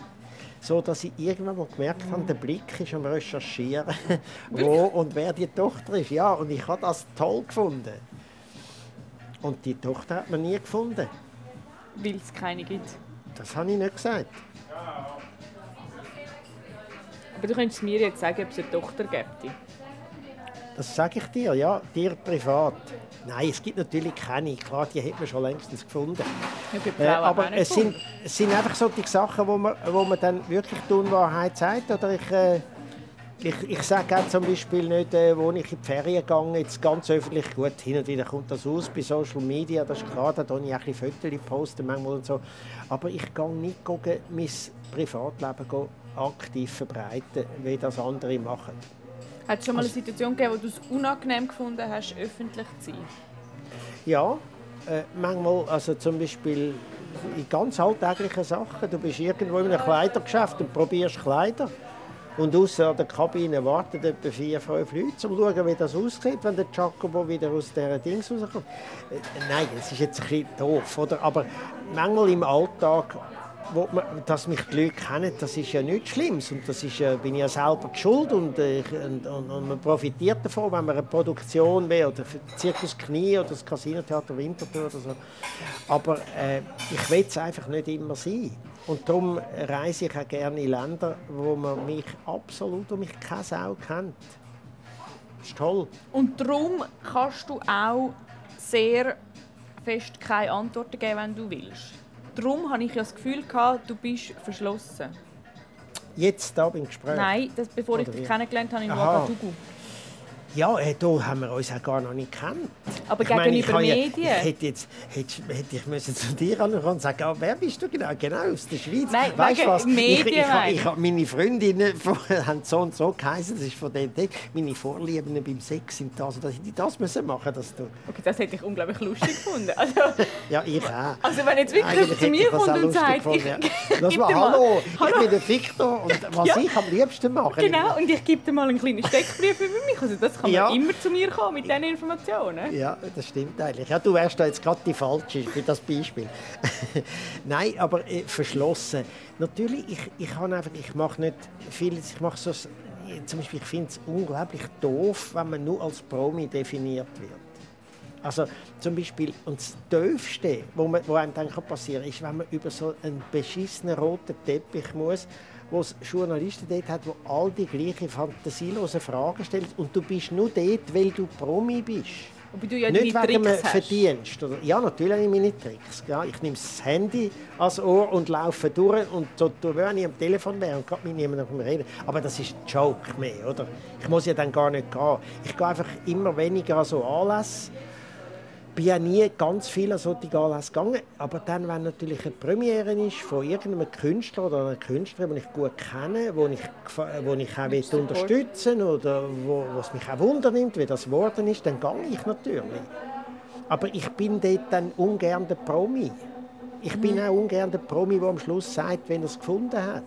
So, dass ich irgendwann mal gemerkt habe, der Blick ist am Recherchieren, (laughs) wo und wer die Tochter ist. Ja, und ich habe das toll gefunden. Und die Tochter hat man nie gefunden. Weil es keine gibt. Das habe ich nicht gesagt. Aber du könntest mir jetzt sagen, ob es eine Tochter gibt. Das sage ich dir, ja, dir privat. Nein, es gibt natürlich keine. Klar, die hat man schon längstens gefunden. Äh, aber es sind, es sind einfach so die Sachen, wo man, wo man dann wirklich die Unwahrheit sagt. Oder ich, äh, ich, ich sage auch zum Beispiel nicht, äh, wo ich in die Ferien gehe, jetzt ganz öffentlich, gut, hin und wieder kommt das aus bei Social Media, das ist klar, da poste ich ein bisschen Fotos posten manchmal und so. Aber ich gehe nicht gucken, mein Privatleben aktiv verbreiten, wie das andere machen. Hat es schon mal eine Situation gegeben, wo du es unangenehm gefunden hast, öffentlich zu sein? Ja, äh, manchmal, also zum Beispiel in ganz alltäglichen Sachen. Du bist irgendwo in einem Kleidergeschäft und probierst Kleider. Und außer an der Kabine warten etwa vier, fünf Leute, um zu schauen, wie das aussieht, wenn der Jacobo wieder aus dieser Dings rauskommt. Äh, nein, das ist jetzt ein bisschen doof, oder? Aber manchmal im Alltag man, dass mich die Leute kennen, das ist ja nichts Schlimmes. Und das ist, äh, bin ich ja selber schuld und, äh, und, und, und, man profitiert davon, wenn man eine Produktion will, oder Zirkus Knie oder das Casinotheater Winterthur oder so. Aber äh, ich will es einfach nicht immer sein. Und darum reise ich auch gerne in Länder, wo man mich absolut und mich keine Sau kennt. Das ist toll. Und darum kannst du auch sehr fest keine Antworten geben, wenn du willst darum habe ich ja das Gefühl gehabt, du bist verschlossen. Jetzt da beim Gespräch? Nein, das, bevor Oder ich dich kennengelernt habe in Ouagadougou. Ja, äh, da haben wir uns auch gar noch nicht gekannt. Aber ich gegenüber meine, ich Medien? Ja, ich hätte, jetzt, hätte, hätte ich müssen zu dir ankommen und sagen, oh, wer bist du genau? Genau, aus der Schweiz. Nein, weißt wegen was? Medien. Ich, ich, ich, ich, meine Freundinnen (laughs) haben so und so geheißen, das ist von denen, meine Vorlieben beim Sex sind das. Also, dass ich das müssen machen dass du... Okay, das hätte ich unglaublich lustig gefunden. Also, (laughs) ja, ich auch. Also wenn jetzt wirklich Eigentlich zu mir kommt und sagt, ich, ja. das war, hallo, hallo, ich bin der Victor und was ja. ich am liebsten mache. Genau, und ich gebe dir mal einen kleinen Steckbrief (laughs) über mich. Also das kann man ja. immer zu mir kommen mit diesen Informationen. Ja, das stimmt eigentlich. Ja, du wärst da jetzt gerade die Falsche für das Beispiel. (laughs) Nein, aber äh, verschlossen. Natürlich, ich, ich, einfach, ich mache nicht vieles, ich mache so, zum Beispiel, ich finde es unglaublich doof, wenn man nur als Promi definiert wird. Also zum Beispiel, und das Döfste, wo einem dann passieren kann, ist, wenn man über so einen beschissenen roten Teppich muss, wo es Journalisten dort hat, die all die gleichen fantasielosen Fragen stellen. Und du bist nur dort, weil du Promi bist. Aber du ja nicht wegen einem Verdienst. Oder? Ja, natürlich habe ich meine Tricks. Ja, ich nehme das Handy ans Ohr und laufe durch und so, wenn ich am Telefon wäre und gerade mit jemandem reden. Aber das ist ein Joke mehr, oder? Ich muss ja dann gar nicht gehen. Ich gehe einfach immer weniger an so Anlässe bin ja nie ganz viel an solche Anlässe gegangen, aber dann, wenn natürlich eine Premiere ist von irgendeinem Künstler oder einer Künstlerin, den ich gut kenne, wo ich, wo ich auch will unterstützen oder wo, was mich auch wundernimmt, wie das geworden ist, dann gehe ich natürlich. Aber ich bin dort dann ungern der Promi. Ich bin mhm. auch ungern der Promi, der am Schluss sagt, wenn er es gefunden hat.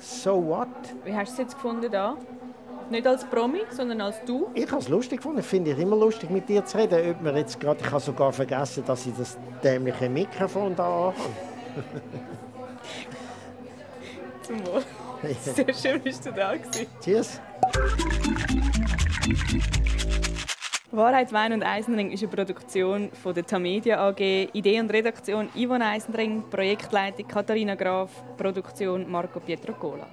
So what? Wie hast du es jetzt gefunden da? Nicht als Promi, sondern als du? Ich habe es lustig gefunden. Ich finde es immer lustig, mit dir zu reden. Ob wir jetzt grad, ich habe sogar vergessen, dass ich das dämliche Mikrofon da habe. (laughs) Zum Wohl. Sehr schön, bist du da gewesen. Tschüss. Wahrheit, Wein und Eisenring ist eine Produktion von der Tamedia AG. Idee und Redaktion Yvonne Eisenring, Projektleitung Katharina Graf, Produktion Marco Pietrocola.